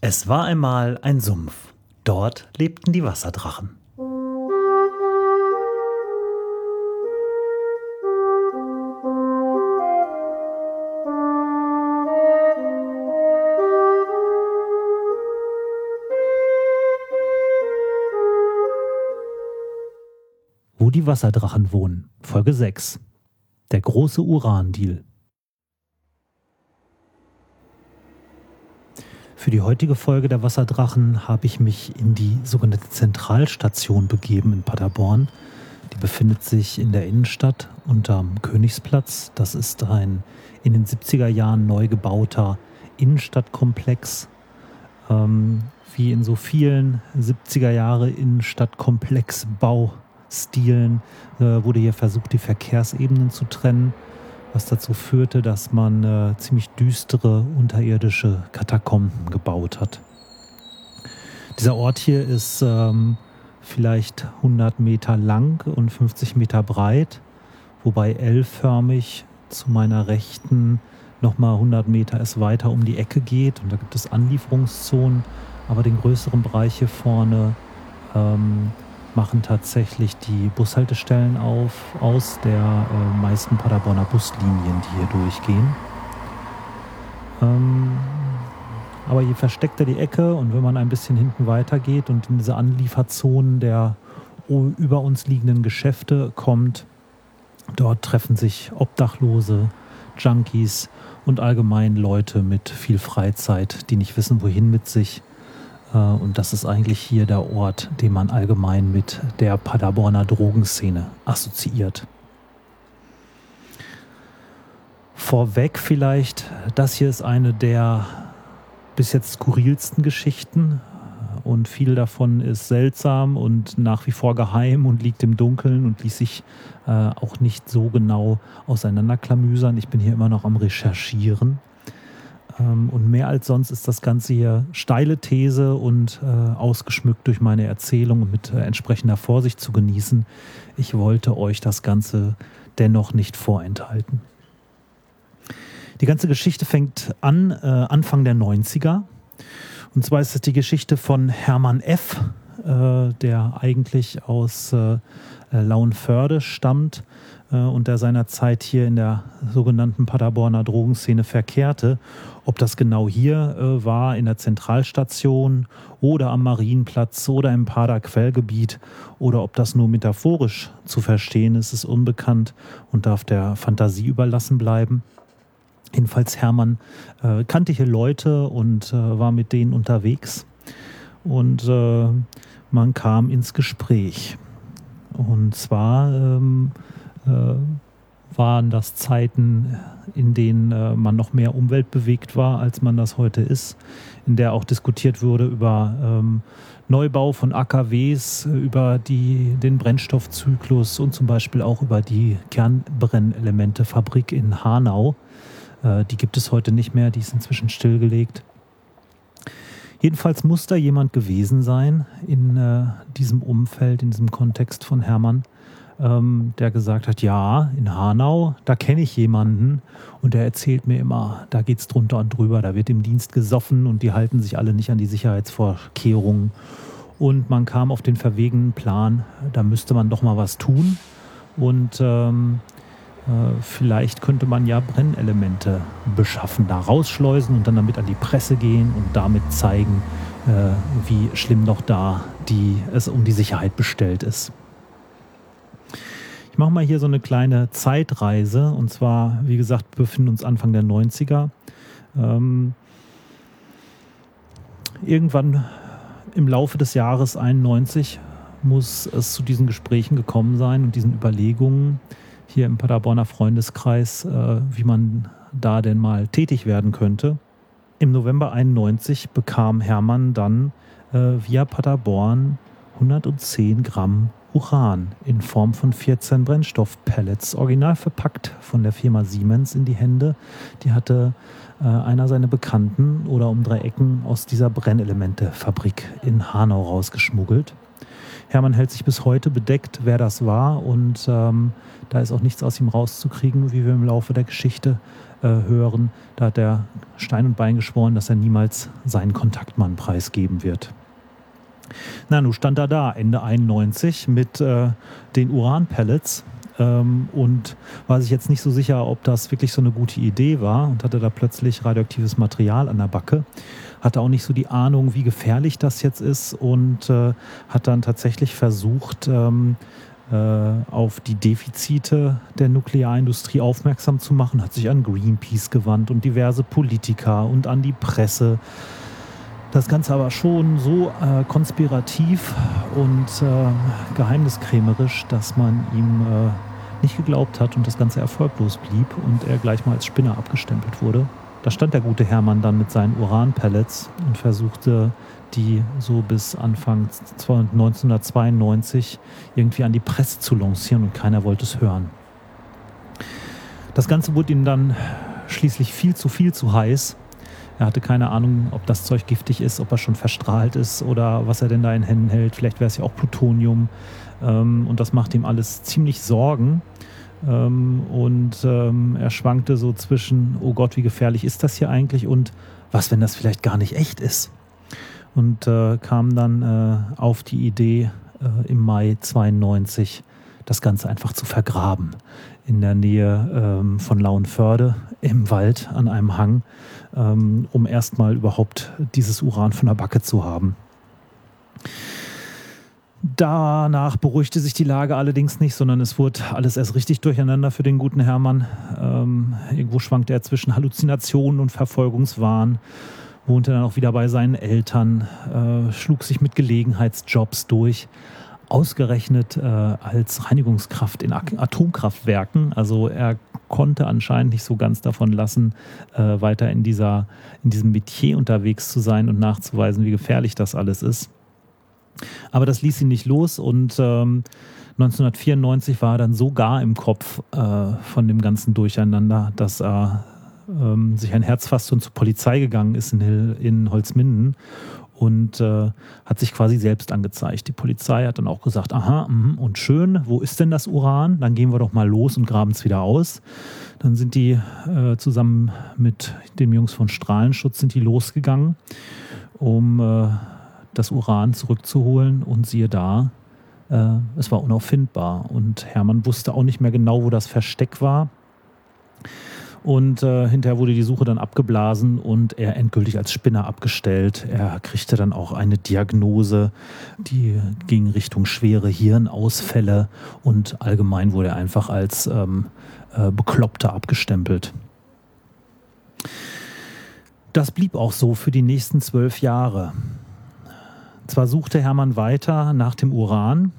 Es war einmal ein Sumpf. Dort lebten die Wasserdrachen. Wo die Wasserdrachen wohnen. Folge 6. Der große Uran-Deal. Für die heutige Folge der Wasserdrachen habe ich mich in die sogenannte Zentralstation begeben in Paderborn. Die befindet sich in der Innenstadt unterm Königsplatz. Das ist ein in den 70er Jahren neu gebauter Innenstadtkomplex. Ähm, wie in so vielen 70er Jahre Innenstadtkomplexbaustilen äh, wurde hier versucht, die Verkehrsebenen zu trennen was dazu führte, dass man äh, ziemlich düstere unterirdische Katakomben gebaut hat. Dieser Ort hier ist ähm, vielleicht 100 Meter lang und 50 Meter breit, wobei L-förmig zu meiner Rechten nochmal 100 Meter es weiter um die Ecke geht und da gibt es Anlieferungszonen, aber den größeren Bereich hier vorne ähm, machen tatsächlich die Bushaltestellen auf, aus der äh, meisten Paderborner Buslinien, die hier durchgehen. Ähm, aber je versteckter die Ecke und wenn man ein bisschen hinten weitergeht und in diese Anlieferzonen der über uns liegenden Geschäfte kommt, dort treffen sich Obdachlose, Junkies und allgemein Leute mit viel Freizeit, die nicht wissen, wohin mit sich und das ist eigentlich hier der Ort, den man allgemein mit der Paderborner Drogenszene assoziiert. Vorweg vielleicht, das hier ist eine der bis jetzt skurrilsten Geschichten und viel davon ist seltsam und nach wie vor geheim und liegt im Dunkeln und ließ sich äh, auch nicht so genau auseinanderklamüsern. Ich bin hier immer noch am Recherchieren. Ähm, und mehr als sonst ist das Ganze hier steile These und äh, ausgeschmückt durch meine Erzählung und mit äh, entsprechender Vorsicht zu genießen. Ich wollte euch das Ganze dennoch nicht vorenthalten. Die ganze Geschichte fängt an äh, Anfang der 90er. Und zwar ist es die Geschichte von Hermann F., äh, der eigentlich aus äh, Lauenförde stammt äh, und der seinerzeit hier in der sogenannten Paderborner Drogenszene verkehrte. Ob das genau hier äh, war, in der Zentralstation oder am Marienplatz oder im Pader-Quellgebiet oder ob das nur metaphorisch zu verstehen ist, ist unbekannt und darf der Fantasie überlassen bleiben. Jedenfalls Hermann äh, kannte hier Leute und äh, war mit denen unterwegs und äh, man kam ins Gespräch. Und zwar ähm, äh, waren das Zeiten, in denen äh, man noch mehr umweltbewegt war, als man das heute ist, in der auch diskutiert wurde über ähm, Neubau von AKWs, über die, den Brennstoffzyklus und zum Beispiel auch über die Kernbrennelementefabrik in Hanau. Äh, die gibt es heute nicht mehr, die ist inzwischen stillgelegt. Jedenfalls muss da jemand gewesen sein in äh, diesem Umfeld, in diesem Kontext von Hermann, ähm, der gesagt hat, ja, in Hanau, da kenne ich jemanden und der erzählt mir immer, da geht es drunter und drüber, da wird im Dienst gesoffen und die halten sich alle nicht an die Sicherheitsvorkehrungen. Und man kam auf den verwegenen Plan, da müsste man doch mal was tun. Und ähm, äh, vielleicht könnte man ja Brennelemente beschaffen, da rausschleusen und dann damit an die Presse gehen und damit zeigen, äh, wie schlimm noch da die, es um die Sicherheit bestellt ist. Ich mache mal hier so eine kleine Zeitreise. Und zwar, wie gesagt, wir befinden uns Anfang der 90er. Ähm, irgendwann im Laufe des Jahres 91 muss es zu diesen Gesprächen gekommen sein und diesen Überlegungen hier im Paderborner Freundeskreis, äh, wie man da denn mal tätig werden könnte. Im November 91 bekam Hermann dann äh, via Paderborn 110 Gramm Uran in Form von 14 Brennstoffpellets, original verpackt von der Firma Siemens in die Hände. Die hatte äh, einer seiner Bekannten oder um drei Ecken aus dieser Brennelementefabrik in Hanau rausgeschmuggelt. Hermann hält sich bis heute bedeckt, wer das war und ähm, da ist auch nichts aus ihm rauszukriegen, wie wir im Laufe der Geschichte äh, hören. Da hat er Stein und Bein geschworen, dass er niemals seinen Kontaktmann preisgeben wird. Na, nun stand er da, Ende 91, mit äh, den Uran-Pellets ähm, und war sich jetzt nicht so sicher, ob das wirklich so eine gute Idee war und hatte da plötzlich radioaktives Material an der Backe. Hatte auch nicht so die Ahnung, wie gefährlich das jetzt ist und äh, hat dann tatsächlich versucht, ähm, äh, auf die Defizite der Nuklearindustrie aufmerksam zu machen, hat sich an Greenpeace gewandt und diverse Politiker und an die Presse. Das Ganze aber schon so äh, konspirativ und äh, geheimniskrämerisch, dass man ihm äh, nicht geglaubt hat und das Ganze erfolglos blieb und er gleich mal als Spinner abgestempelt wurde. Da stand der gute Hermann dann mit seinen Uranpellets und versuchte die so bis Anfang 1992 irgendwie an die Presse zu lancieren und keiner wollte es hören. Das Ganze wurde ihm dann schließlich viel zu viel zu heiß. Er hatte keine Ahnung, ob das Zeug giftig ist, ob er schon verstrahlt ist oder was er denn da in Händen hält. Vielleicht wäre es ja auch Plutonium. Ähm, und das macht ihm alles ziemlich Sorgen. Ähm, und ähm, er schwankte so zwischen, oh Gott, wie gefährlich ist das hier eigentlich und was, wenn das vielleicht gar nicht echt ist? Und äh, kam dann äh, auf die Idee, äh, im Mai 92 das Ganze einfach zu vergraben. In der Nähe ähm, von Lauenförde im Wald an einem Hang, ähm, um erstmal überhaupt dieses Uran von der Backe zu haben. Danach beruhigte sich die Lage allerdings nicht, sondern es wurde alles erst richtig durcheinander für den guten Hermann. Ähm, irgendwo schwankte er zwischen Halluzinationen und Verfolgungswahn, wohnte dann auch wieder bei seinen Eltern, äh, schlug sich mit Gelegenheitsjobs durch, ausgerechnet äh, als Reinigungskraft in Atomkraftwerken. Also er konnte anscheinend nicht so ganz davon lassen, äh, weiter in, dieser, in diesem Metier unterwegs zu sein und nachzuweisen, wie gefährlich das alles ist. Aber das ließ ihn nicht los und ähm, 1994 war er dann so gar im Kopf äh, von dem ganzen Durcheinander, dass er ähm, sich ein Herz fasste und zur Polizei gegangen ist in, in Holzminden und äh, hat sich quasi selbst angezeigt. Die Polizei hat dann auch gesagt, aha, mh, und schön, wo ist denn das Uran? Dann gehen wir doch mal los und graben es wieder aus. Dann sind die äh, zusammen mit den Jungs von Strahlenschutz sind die losgegangen, um äh, das Uran zurückzuholen und siehe da, äh, es war unauffindbar. Und Hermann wusste auch nicht mehr genau, wo das Versteck war. Und äh, hinterher wurde die Suche dann abgeblasen und er endgültig als Spinner abgestellt. Er kriegte dann auch eine Diagnose, die ging Richtung schwere Hirnausfälle und allgemein wurde er einfach als ähm, äh, Bekloppter abgestempelt. Das blieb auch so für die nächsten zwölf Jahre. Zwar suchte Hermann weiter nach dem Uran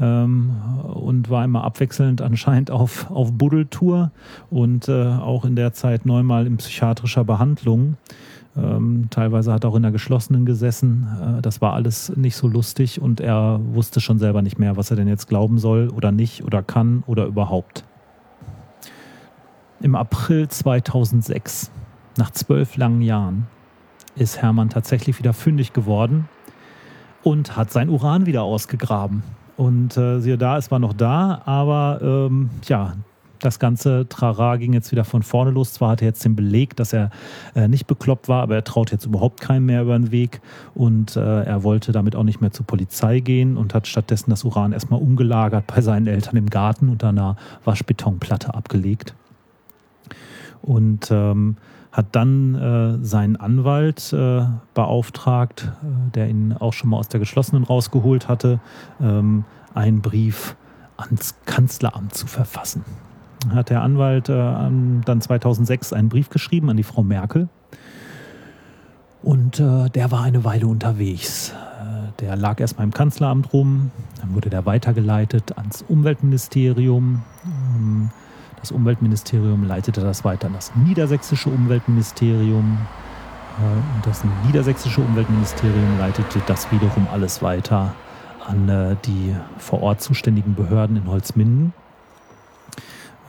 ähm, und war immer abwechselnd anscheinend auf, auf Buddeltour und äh, auch in der Zeit neunmal in psychiatrischer Behandlung. Ähm, teilweise hat er auch in der geschlossenen gesessen. Äh, das war alles nicht so lustig und er wusste schon selber nicht mehr, was er denn jetzt glauben soll oder nicht oder kann oder überhaupt. Im April 2006, nach zwölf langen Jahren, ist Hermann tatsächlich wieder fündig geworden und hat sein Uran wieder ausgegraben. Und äh, siehe da, es war noch da, aber ähm, ja, das ganze Trara ging jetzt wieder von vorne los. Zwar hat er jetzt den Beleg, dass er äh, nicht bekloppt war, aber er traut jetzt überhaupt keinen mehr über den Weg und äh, er wollte damit auch nicht mehr zur Polizei gehen und hat stattdessen das Uran erstmal umgelagert bei seinen Eltern im Garten unter einer Waschbetonplatte abgelegt. Und ähm, hat dann äh, seinen Anwalt äh, beauftragt, äh, der ihn auch schon mal aus der geschlossenen rausgeholt hatte, ähm, einen Brief ans Kanzleramt zu verfassen. Hat der Anwalt äh, dann 2006 einen Brief geschrieben an die Frau Merkel und äh, der war eine Weile unterwegs. Äh, der lag erstmal im Kanzleramt rum, dann wurde der weitergeleitet ans Umweltministerium. Ähm, das Umweltministerium leitete das weiter an das niedersächsische Umweltministerium. Äh, und das niedersächsische Umweltministerium leitete das wiederum alles weiter an äh, die vor Ort zuständigen Behörden in Holzminden.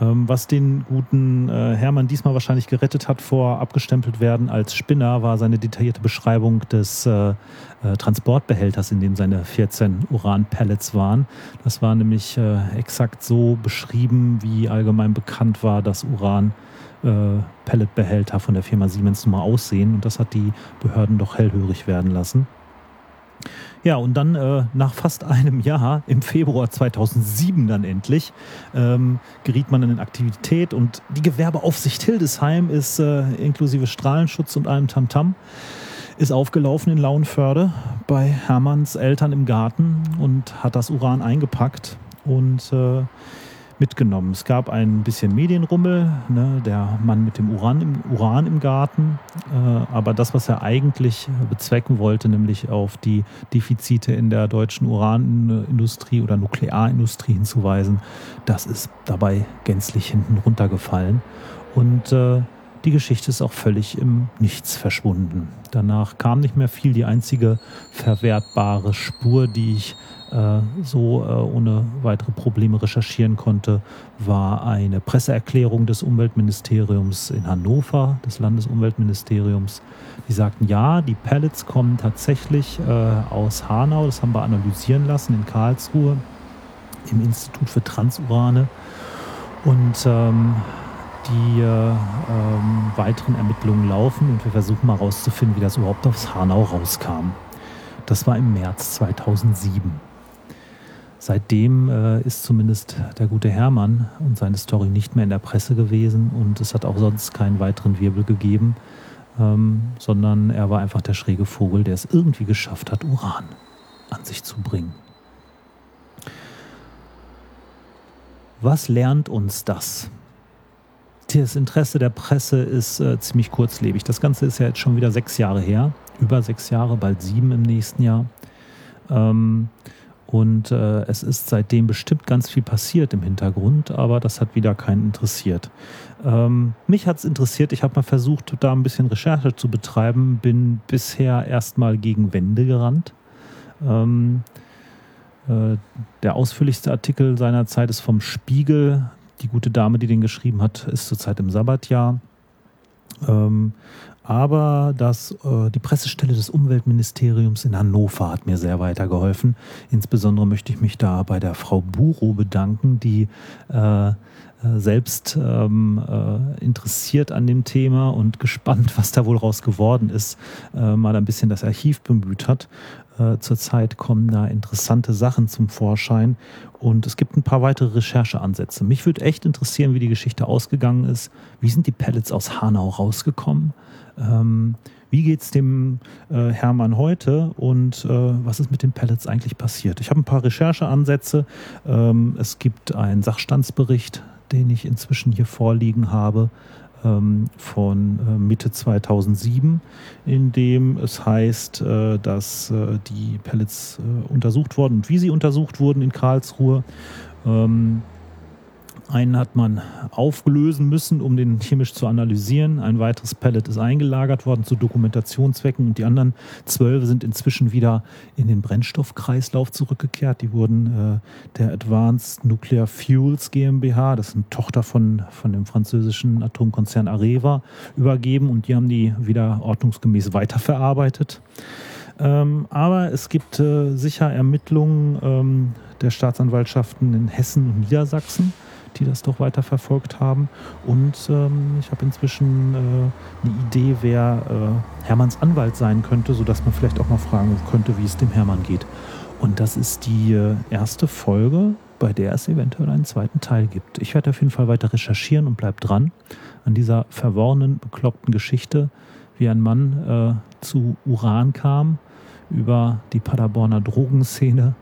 Ähm, was den guten äh, Hermann diesmal wahrscheinlich gerettet hat vor abgestempelt werden als Spinner, war seine detaillierte Beschreibung des äh, äh, Transportbehälters, in dem seine 14 Uran-Pellets waren. Das war nämlich exakt so beschrieben, wie allgemein bekannt war, dass Uran Pelletbehälter von der Firma Siemens nun mal aussehen. Und das hat die Behörden doch hellhörig werden lassen. Ja, und dann äh, nach fast einem Jahr, im Februar 2007 dann endlich, ähm, geriet man in Aktivität und die Gewerbeaufsicht Hildesheim ist äh, inklusive Strahlenschutz und allem Tamtam ist aufgelaufen in Lauenförde bei Hermanns Eltern im Garten und hat das Uran eingepackt und äh, mitgenommen. Es gab ein bisschen Medienrummel, ne, der Mann mit dem Uran im, Uran im Garten, äh, aber das, was er eigentlich bezwecken wollte, nämlich auf die Defizite in der deutschen Uranindustrie oder Nuklearindustrie hinzuweisen, das ist dabei gänzlich hinten runtergefallen. Und äh, die Geschichte ist auch völlig im Nichts verschwunden. Danach kam nicht mehr viel. Die einzige verwertbare Spur, die ich so äh, ohne weitere Probleme recherchieren konnte, war eine Presseerklärung des Umweltministeriums in Hannover, des Landesumweltministeriums. Die sagten, ja, die Pellets kommen tatsächlich äh, aus Hanau, das haben wir analysieren lassen in Karlsruhe im Institut für Transurane. Und ähm, die äh, ähm, weiteren Ermittlungen laufen und wir versuchen mal herauszufinden, wie das überhaupt aus Hanau rauskam. Das war im März 2007. Seitdem äh, ist zumindest der gute Hermann und seine Story nicht mehr in der Presse gewesen und es hat auch sonst keinen weiteren Wirbel gegeben, ähm, sondern er war einfach der schräge Vogel, der es irgendwie geschafft hat, Uran an sich zu bringen. Was lernt uns das? Das Interesse der Presse ist äh, ziemlich kurzlebig. Das Ganze ist ja jetzt schon wieder sechs Jahre her, über sechs Jahre, bald sieben im nächsten Jahr. Ähm, und äh, es ist seitdem bestimmt ganz viel passiert im Hintergrund, aber das hat wieder keinen interessiert. Ähm, mich hat es interessiert, ich habe mal versucht, da ein bisschen Recherche zu betreiben, bin bisher erstmal gegen Wände gerannt. Ähm, äh, der ausführlichste Artikel seiner Zeit ist vom Spiegel. Die gute Dame, die den geschrieben hat, ist zurzeit im Sabbatjahr. Ähm, aber das, äh, die Pressestelle des Umweltministeriums in Hannover hat mir sehr weitergeholfen. Insbesondere möchte ich mich da bei der Frau Buro bedanken, die äh, selbst ähm, äh, interessiert an dem Thema und gespannt, was da wohl raus geworden ist, äh, mal ein bisschen das Archiv bemüht hat. Äh, zurzeit kommen da interessante Sachen zum Vorschein und es gibt ein paar weitere Rechercheansätze. Mich würde echt interessieren, wie die Geschichte ausgegangen ist. Wie sind die Pellets aus Hanau rausgekommen? Ähm, wie geht es dem äh, Hermann heute und äh, was ist mit den Pellets eigentlich passiert? Ich habe ein paar Rechercheansätze. Ähm, es gibt einen Sachstandsbericht, den ich inzwischen hier vorliegen habe ähm, von äh, Mitte 2007, in dem es heißt, äh, dass äh, die Pellets untersucht wurden und wie sie untersucht wurden in Karlsruhe. Ähm, einen hat man auflösen müssen, um den chemisch zu analysieren. Ein weiteres Pellet ist eingelagert worden zu Dokumentationszwecken und die anderen zwölf sind inzwischen wieder in den Brennstoffkreislauf zurückgekehrt. Die wurden äh, der Advanced Nuclear Fuels GmbH, das ist eine Tochter von, von dem französischen Atomkonzern Areva, übergeben und die haben die wieder ordnungsgemäß weiterverarbeitet. Ähm, aber es gibt äh, sicher Ermittlungen ähm, der Staatsanwaltschaften in Hessen und Niedersachsen die das doch weiter verfolgt haben. Und ähm, ich habe inzwischen äh, eine Idee, wer äh, Hermanns Anwalt sein könnte, sodass man vielleicht auch mal fragen könnte, wie es dem Hermann geht. Und das ist die äh, erste Folge, bei der es eventuell einen zweiten Teil gibt. Ich werde auf jeden Fall weiter recherchieren und bleib dran an dieser verworrenen, bekloppten Geschichte, wie ein Mann äh, zu Uran kam über die Paderborner Drogenszene.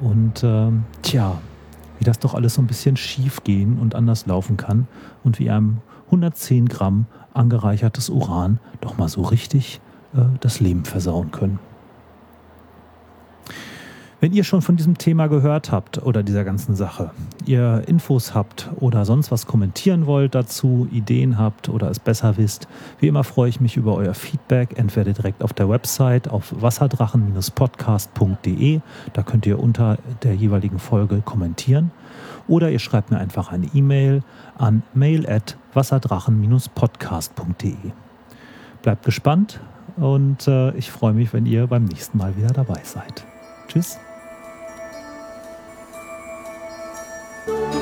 Und ähm, tja, wie das doch alles so ein bisschen schief gehen und anders laufen kann und wie einem 110 Gramm angereichertes Uran doch mal so richtig äh, das Leben versauen können. Wenn ihr schon von diesem Thema gehört habt oder dieser ganzen Sache, ihr Infos habt oder sonst was kommentieren wollt dazu, Ideen habt oder es besser wisst, wie immer freue ich mich über euer Feedback, entweder direkt auf der Website auf wasserdrachen-podcast.de, da könnt ihr unter der jeweiligen Folge kommentieren oder ihr schreibt mir einfach eine E-Mail an mail at wasserdrachen-podcast.de. Bleibt gespannt und äh, ich freue mich, wenn ihr beim nächsten Mal wieder dabei seid. Tschüss. Thank you.